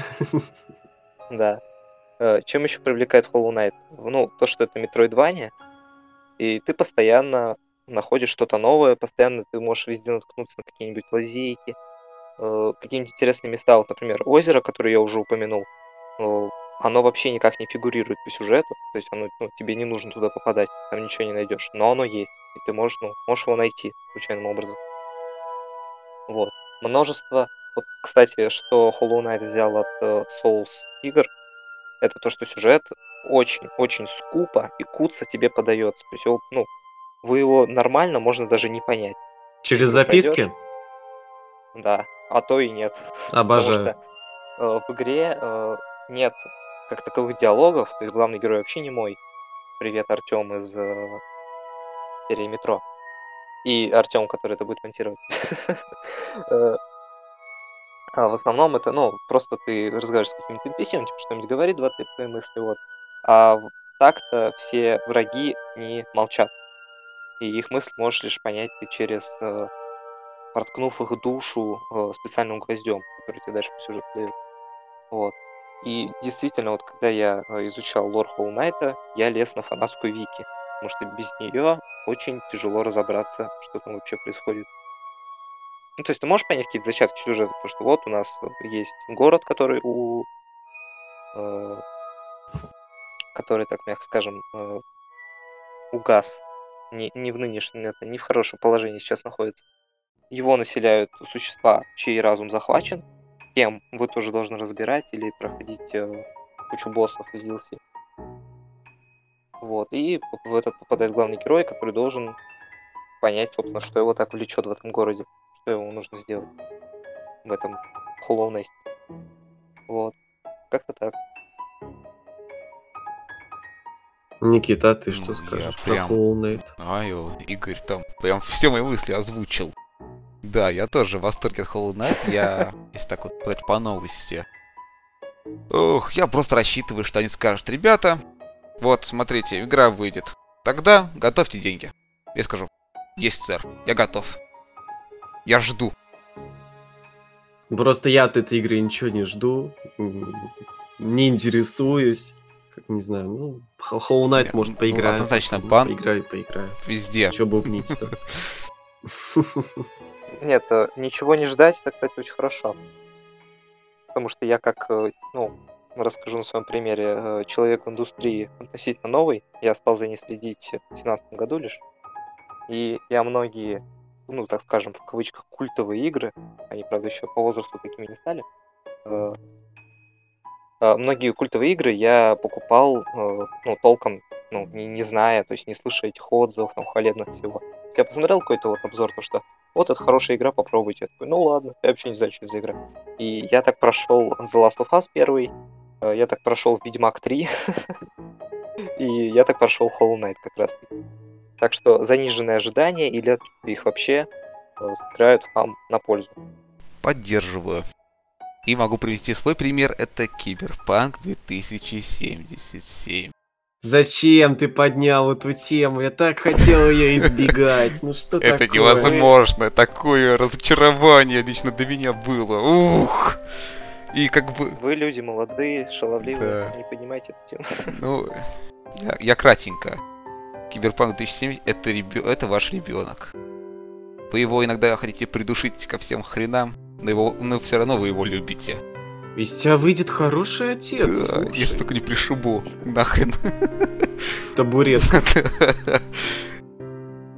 Да. Э, чем еще привлекает Hollow Knight? Ну, то, что это Metroidvania, и ты постоянно находишь что-то новое, постоянно ты можешь везде наткнуться на какие-нибудь лазейки, э, какие-нибудь интересные места. Вот, например, озеро, которое я уже упомянул, э, оно вообще никак не фигурирует по сюжету, то есть оно, ну, тебе не нужно туда попадать, там ничего не найдешь, но оно есть, и ты можешь, ну, можешь его найти случайным образом. Вот. Множество вот, кстати, что Hollow Knight взял от uh, Souls игр, это то, что сюжет очень-очень скупо и куца тебе подается. То есть, его, ну, вы его нормально можно даже не понять. Через записки? Пройдешь, да, а то и нет. Обожаю. Потому что э, в игре э, нет как таковых диалогов, то есть главный герой вообще не мой. Привет, Артем из э, серии Метро. И Артем, который это будет монтировать. А в основном это, ну, просто ты разговариваешь с каким-то NPC, он типа что-нибудь говорит, два-три твои мысли, вот. А так-то все враги не молчат. И их мысль можешь лишь понять ты через э, проткнув их душу э, специальным гвоздем, который тебе дальше по сюжету дает. Вот. И действительно, вот когда я э, изучал лор Холл Найта, я лез на фанатскую вики, потому что без нее очень тяжело разобраться, что там вообще происходит. Ну, то есть ты можешь понять какие-то зачатки сюжета, потому что вот у нас есть город, который у... Э, который, так мягко скажем, э, угас. Не, не в нынешнем, это не в хорошем положении сейчас находится. Его населяют существа, чей разум захвачен. Кем вы тоже должны разбирать или проходить э, кучу боссов из DLC. Вот, и в этот попадает главный герой, который должен понять, собственно, что его так влечет в этом городе что ему нужно сделать в этом Hollow Knight. Вот. Как-то так. Никита, а ты что ну, скажешь про прям... Hollow Knight? Ай, Игорь там прям все мои мысли озвучил. Да, я тоже в восторге от Hollow Knight. Я, если так вот по новости. Ох, я просто рассчитываю, что они скажут, ребята, вот, смотрите, игра выйдет. Тогда готовьте деньги. Я скажу, есть, сэр, я готов. Я жду. Просто я от этой игры ничего не жду, не интересуюсь. Как не знаю, ну, Hollow Knight Не, может ну, поиграю. однозначно Ну, бан. Поиграю, поиграю. Везде. Че бубнить-то? Нет, э, ничего не ждать, это, кстати, очень хорошо. Потому что я как, э, ну, расскажу на своем примере, э, человек в индустрии относительно новый, я стал за ней следить в 2017 году лишь, и я многие, ну, так скажем, в кавычках, культовые игры, они, правда, еще по возрасту такими не стали, э, э, многие культовые игры я покупал, э, ну, толком, ну, не, не зная, то есть не слыша этих отзывов, там, хвалебных всего. Я посмотрел какой-то вот обзор, то что вот это хорошая игра, попробуйте. Я такой, ну ладно, я вообще не знаю, что это за игра. И я так прошел The Last of Us первый, э, я так прошел Ведьмак 3, и я так прошел Hollow Knight как раз. Так что заниженные ожидания или их вообще э, сыграют вам на пользу. Поддерживаю. И могу привести свой пример, это Киберпанк 2077. Зачем ты поднял эту тему? Я так хотел ее избегать. Ну что Это такое? невозможно, такое разочарование лично до меня было. Ух! И как бы, Вы люди молодые, шаловливые, Да. не понимаете эту тему. ну, я, я кратенько. Киберпанк 2070 это, ребё- это ваш ребенок. Вы его иногда хотите придушить ко всем хренам, но, его, но все равно вы его любите. Из тебя выйдет хороший отец. Да, слушай. если только не пришибу. Нахрен. Табурет.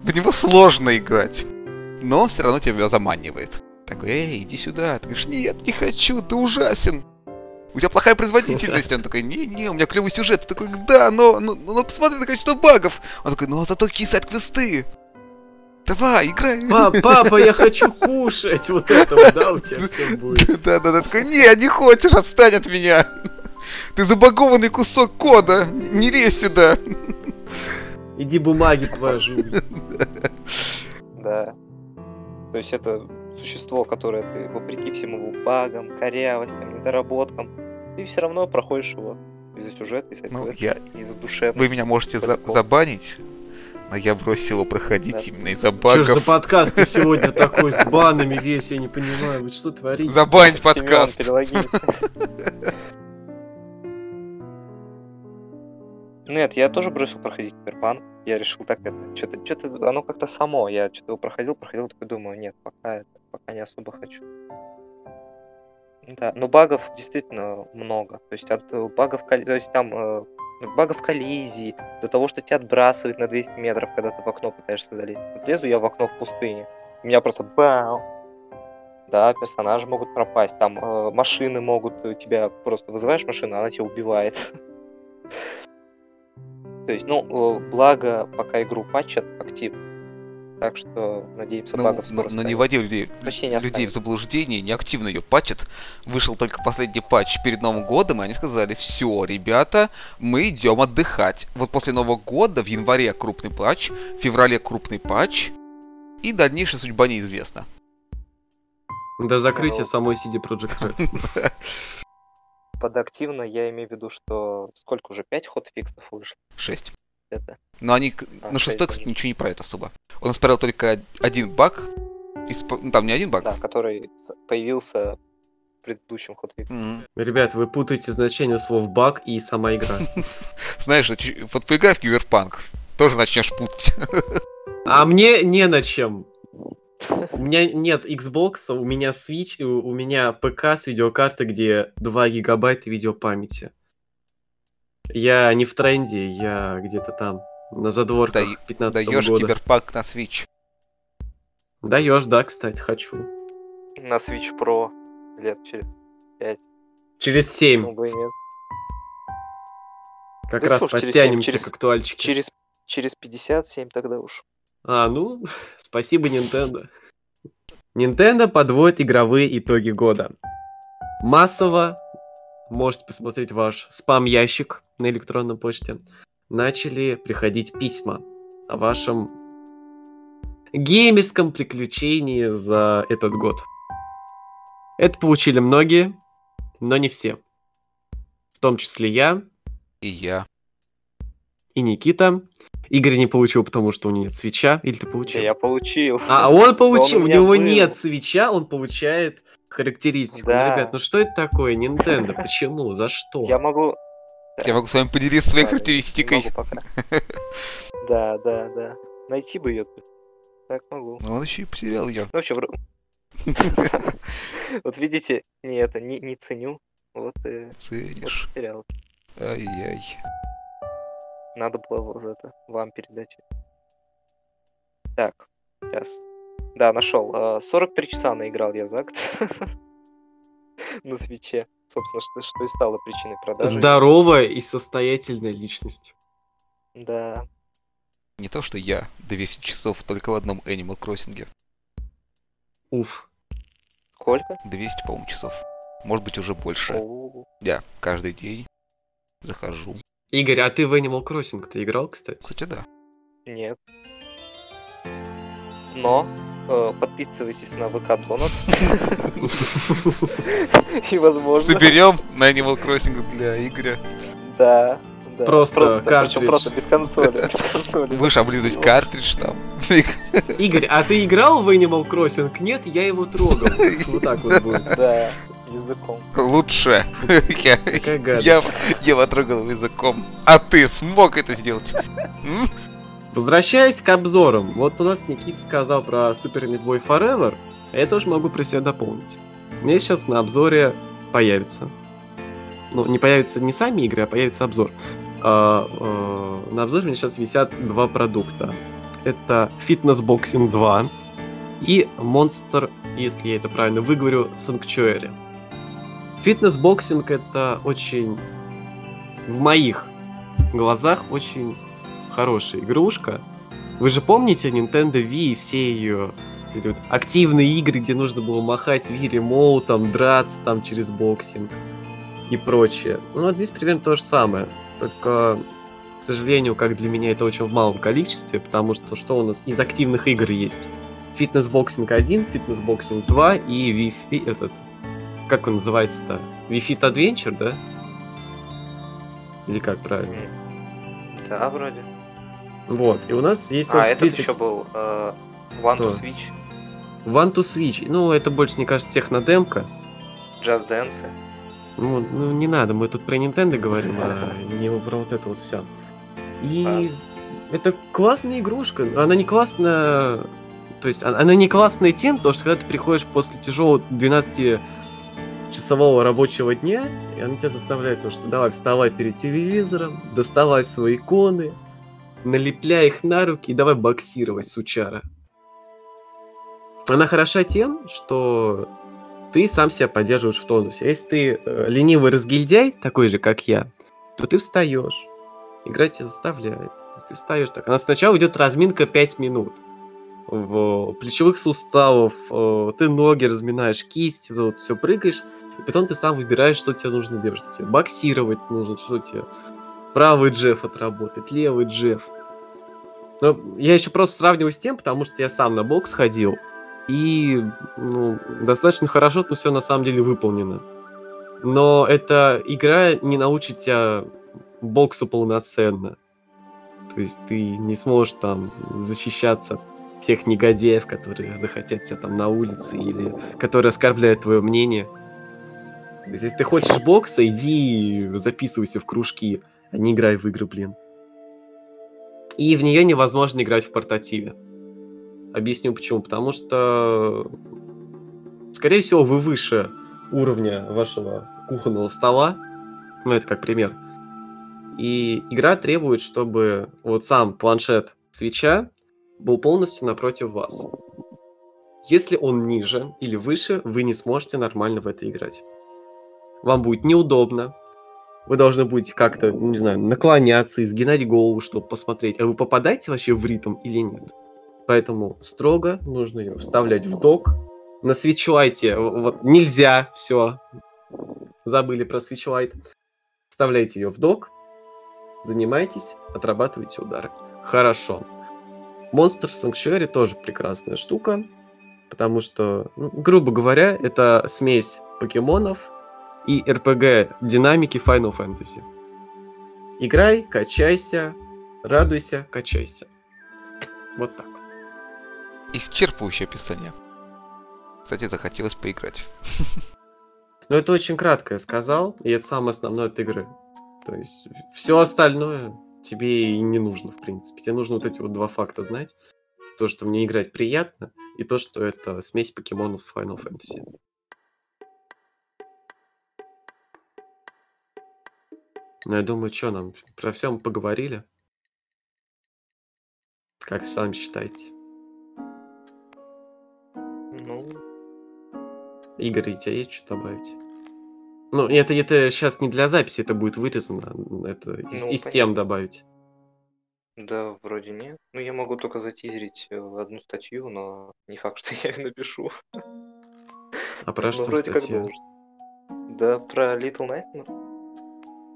В него сложно играть. Но он все равно тебя заманивает. Такой, эй, иди сюда. Ты говоришь, нет, не хочу, ты ужасен. У тебя плохая производительность. Он такой, не-не, у меня клевый сюжет. Ты такой, да, но, но, но посмотри на количество багов. Он такой, ну зато какие сайт-квесты. Давай, играй. Па- Папа, я хочу кушать. Вот это вот, да, у тебя все будет. Да-да-да, такой, не, не хочешь, отстань от меня. Ты забагованный кусок кода. Не лезь сюда. Иди бумаги положу. Да. То есть это существо, которое ты, вопреки всем его багам, корявостям, недоработкам, ты все равно проходишь его из-за сюжета, из-за Ну, я, из-за душевности. Вы меня можете за- забанить, но я бросил его проходить Да. именно из-за Что ж за багов. подкаст ты сегодня такой с банами весь? Я не понимаю, вы что творите? Забанить Семён, подкаст. Нет, я тоже бросил проходить Киберпанк. Я решил так это, что-то, что-то, оно как-то само. Я что-то его проходил, проходил, такой думаю, нет, пока это, пока не особо хочу. Да, но багов действительно много. То есть от э, багов, то есть там э, багов коллизии, до того, что тебя отбрасывает на 200 метров, когда ты в окно пытаешься залезть. Вот лезу я в окно в пустыне, у меня просто бау, да, персонажи могут пропасть, там э, машины могут э, тебя просто вызываешь машину, она тебя убивает. То есть, ну, благо, пока игру патчат активно. Так что, надеемся, Ну, багов но, скоро но не станет. вводи людей, не людей в заблуждение, не активно ее патчат. Вышел только последний патч перед Новым годом, и они сказали, все, ребята, мы идем отдыхать. Вот после Нового года в январе крупный патч, в феврале крупный патч, и дальнейшая судьба неизвестна. До закрытия Ну. самой CD Projekt Red. Под активно я имею в виду, что сколько уже, 5 хотфиксов вышло? 6. Это. Но они А, на шестой, кстати, ничего не правят особо. Он исправил только один баг. Исп- Ну, там не один баг. Да, который появился в предыдущем хотфиксе. Мгм. Ребят, вы путаете значение слов баг и сама игра. Знаешь, вот поиграй в Киберпанк, тоже начнешь путать. А мне не на чем. У меня нет Xbox, у меня Switch, и у у меня ПК с видеокартой, где 2 гигабайта видеопамяти. Я не в тренде, я где-то там, на задворках в 15 Даешь года. Киберпанк на Switch. Даешь, да, кстати, хочу. На Switch Pro лет через Через 7 почему бы и нет. как Да раз подтянемся семь, через- к актуальчике. Через, через 57 тогда уж. А, ну, спасибо, Nintendo. Nintendo подводит игровые итоги года. Массово, можете посмотреть ваш спам-ящик на электронной почте, начали приходить письма о вашем геймерском приключении за этот год. Это получили многие, но не все. В том числе я И я. и Никита. Игорь не получил, потому что у него нет свеча. Или ты получил? я получил. А он получил, у у меня него был. нет свеча, он получает характеристику. Ну, Да. ребят, ну что это такое? Nintendo, почему? За что? Я могу... Я могу с вами поделиться своей характеристикой. Да, да, да. Найти бы ее. Так могу. Но он еще и потерял ее. Ну, в общем, вро- вот видите, не это, не, не ценю. Вот и вот Ценишь. потерял. Ай-яй. Надо было вот это вам передать. Так, сейчас. Да, нашел. 43 часа наиграл я в Закт. На свече. Собственно, что, что и стало причиной продажи. Здоровая и состоятельная личность. Да. Не то, что я 200 часов только в одном Animal Crossing. Уф. Сколько? 200, по-моему, часов. Может быть, уже больше. О, Я каждый день захожу. Игорь, а ты в Animal Crossing ты играл, кстати? Кстати, да. Нет. Но подписывайтесь на ВК Донат. И возможно. Соберем на Animal Crossing для Игоря. Да. да. Просто причем картридж. просто без консоли. Без консоли. Будешь облизывать картридж там. Игорь, а ты играл в Animal Crossing? Нет, я его трогал. Вот так вот будет. Да, языком. Лучше. Я, я, я потрогал его языком. А ты смог это сделать? Возвращаясь к обзорам, вот у нас Никит сказал про Super Meat Boy Forever, а я тоже могу про себя дополнить. Меня сейчас на обзоре появится. Ну, не появятся не сами игры, а появится обзор. А, э, на обзоре у меня сейчас висят два продукта. Это Fitness Boxing 2 и Monster, если я это правильно выговорю, Sanctuary. Boxing это очень в моих глазах очень хорошая игрушка. Вы же помните Nintendo Wii и все ее вот активные игры, где нужно было махать Wii ремоутом, драться там через боксинг и прочее. Ну вот здесь примерно то же самое. Только, к сожалению, как для меня это очень в малом количестве, потому что что у нас из активных игр есть? Boxing 1, Fitness Boxing 2 и Wii этот... Как он называется-то? Wii Fit Adventure, да? Или как правильно? Да, вроде. Вот, и у нас есть А, этот три еще был э, One to Кто? Switch, One to Switch. Ну, это больше, мне кажется, технодемка. Just Dance. Ну, ну, не надо, мы тут про Nintendo говорим, а не про вот это вот все. И это классная игрушка. Она не классная... То есть а- она не классная тем, потому что когда ты приходишь после тяжелого 12-часового рабочего дня, и она тебя заставляет то, что давай вставай перед телевизором, доставай свои иконы, налепляй их на руки и давай боксировать, сучара. Она хороша тем, что ты сам себя поддерживаешь в тонусе. А если ты э, ленивый разгильдяй, такой же, как я, то ты встаешь. Игра тебя заставляет. Если ты встаешь так. Она сначала идет разминка 5 минут. В плечевых суставов, э, ты ноги разминаешь, кисть, вот все прыгаешь, и потом ты сам выбираешь, что тебе нужно делать, что тебе боксировать нужно, что тебе правый джефф отработать, левый джефф. Но я еще просто сравниваю с тем, потому что я сам на бокс ходил, и ну, достаточно хорошо тут все на самом деле выполнено. Но эта игра не научит тебя боксу полноценно. То есть ты не сможешь там защищаться всех негодяев, которые захотят тебя там на улице или которые оскорбляют твое мнение. То есть, если ты хочешь бокса, иди записывайся в кружки, а не играй в игры, блин. И в нее невозможно играть в портативе. Объясню почему. Потому что, скорее всего, вы выше уровня вашего кухонного стола. Ну, это как пример. И игра требует, чтобы вот сам планшет свеча был полностью напротив вас. Если он ниже или выше, вы не сможете нормально в это играть. Вам будет неудобно. Вы должны будете как-то, не знаю, наклоняться, изгинать голову, чтобы посмотреть, а вы попадаете вообще в ритм или нет. Поэтому строго нужно ее вставлять в док. На свитчлайте вот, нельзя, все. Забыли про свичлайт. Вставляйте ее в док, занимайтесь, отрабатывайте удары. Хорошо. Monster Sanctuary тоже прекрасная штука, потому что, ну, грубо говоря, это смесь покемонов и RPG динамики Final Fantasy. Играй, качайся, радуйся, качайся. Вот так. Исчерпывающее описание. Кстати, захотелось поиграть. Но это очень кратко я сказал, и это самое основное от игры. То есть все остальное тебе и не нужно, в принципе. Тебе нужно вот эти вот два факта знать. То, что мне играть приятно, и то, что это смесь покемонов с Final Fantasy. Ну, я думаю, что нам про все мы поговорили. Как сами считаете? Ну, Игорь, у тебя есть что добавить? Ну, это, это сейчас не для записи, это будет вырезано. Это из, Ну, из тем добавить. да, вроде нет. Ну, я могу только затизерить э, одну статью, но не факт, что я ее напишу. А про Ну, что статья? Да, про Little Nightmares.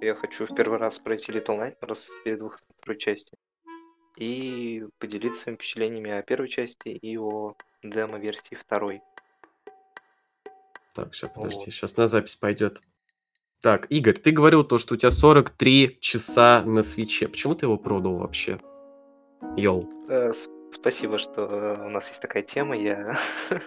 Я хочу в первый раз пройти Little Nightmares перед выходом второй части. И поделиться своими впечатлениями о первой части и о демо-версии второй. Так, сейчас, подожди, Вот. сейчас на запись пойдет. Так, Игорь, ты говорил то, что у тебя 43 часа на свече. Почему ты его продал вообще? Йоу. Э, Спасибо, что у нас есть такая тема. Я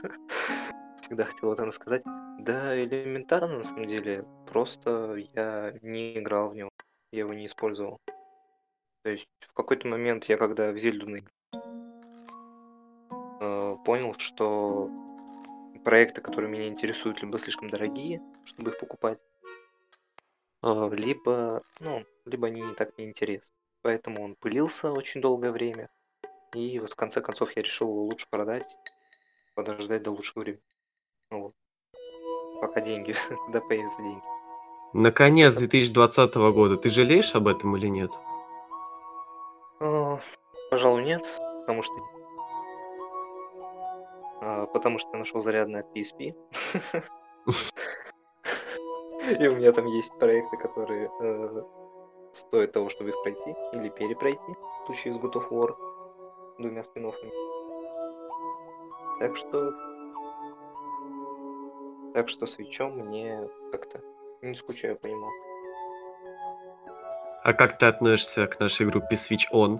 всегда хотел об этом рассказать. Да, элементарно, на самом деле. Просто я не играл в него. Я его не использовал. То есть в какой-то момент я, когда в Зельду э, понял, что проекты, которые меня интересуют, либо слишком дорогие, чтобы их покупать, э, либо, ну, либо они не так мне интересны. Поэтому он пылился очень долгое время. И вот в конце концов я решил его лучше продать, подождать до лучшего времени. Ну. Пока деньги, когда появятся деньги. Наконец 2020 года. Ты жалеешь об этом или нет? А, Пожалуй, нет, потому что... а, Потому что я нашел зарядный от PSP. И у меня там есть проекты, которые э, стоят того, чтобы их пройти или перепройти, в случае с God of War двумя спин Так что... Так что свечом мне как-то не скучаю по нему. А как ты относишься к нашей группе Switch On?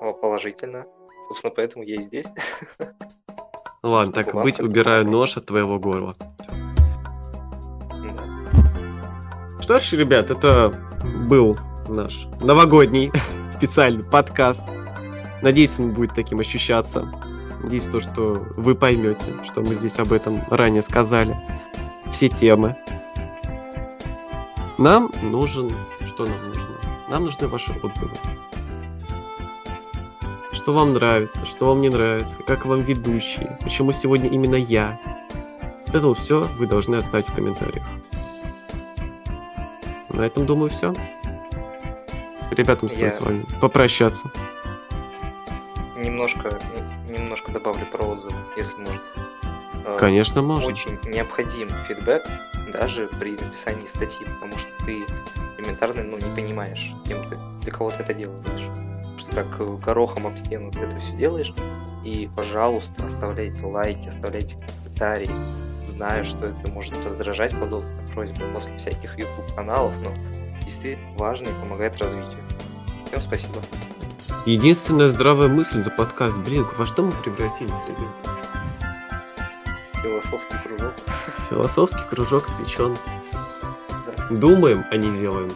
О, Положительно. Собственно, поэтому я и здесь. Ну Ладно, так и быть, убираю нож от твоего горла. Да. Что ж, ребят, это был наш новогодний специальный подкаст. Надеюсь, он будет таким ощущаться. Надеюсь, то, что вы поймете, что мы здесь об этом ранее сказали. Все темы. Нам нужен... Что нам нужно? Нам нужны ваши отзывы. Что вам нравится, что вам не нравится, как вам ведущие, почему сегодня именно я. Вот это вот все вы должны оставить в комментариях. На этом, думаю, все. Ребятам стоит Я- с вами попрощаться. Немножко, не- немножко добавлю про отзывы, если можно. Э, Конечно, можно. Очень необходим фидбэк даже при написании статьи, потому что ты элементарно ну, не понимаешь, кем ты, для кого ты это делаешь. Что так э, горохом об стену ты это все делаешь. И, пожалуйста, оставляйте лайки, оставляйте комментарии. Знаю, что это может раздражать подобные просьбы после всяких YouTube каналов, но действительно важно и помогает развитию. Всем спасибо. Единственная здравая мысль за подкаст. Блин, во что мы превратились, ребят? Философский кружок. Философский кружок свечен. Да. Думаем, а не делаем.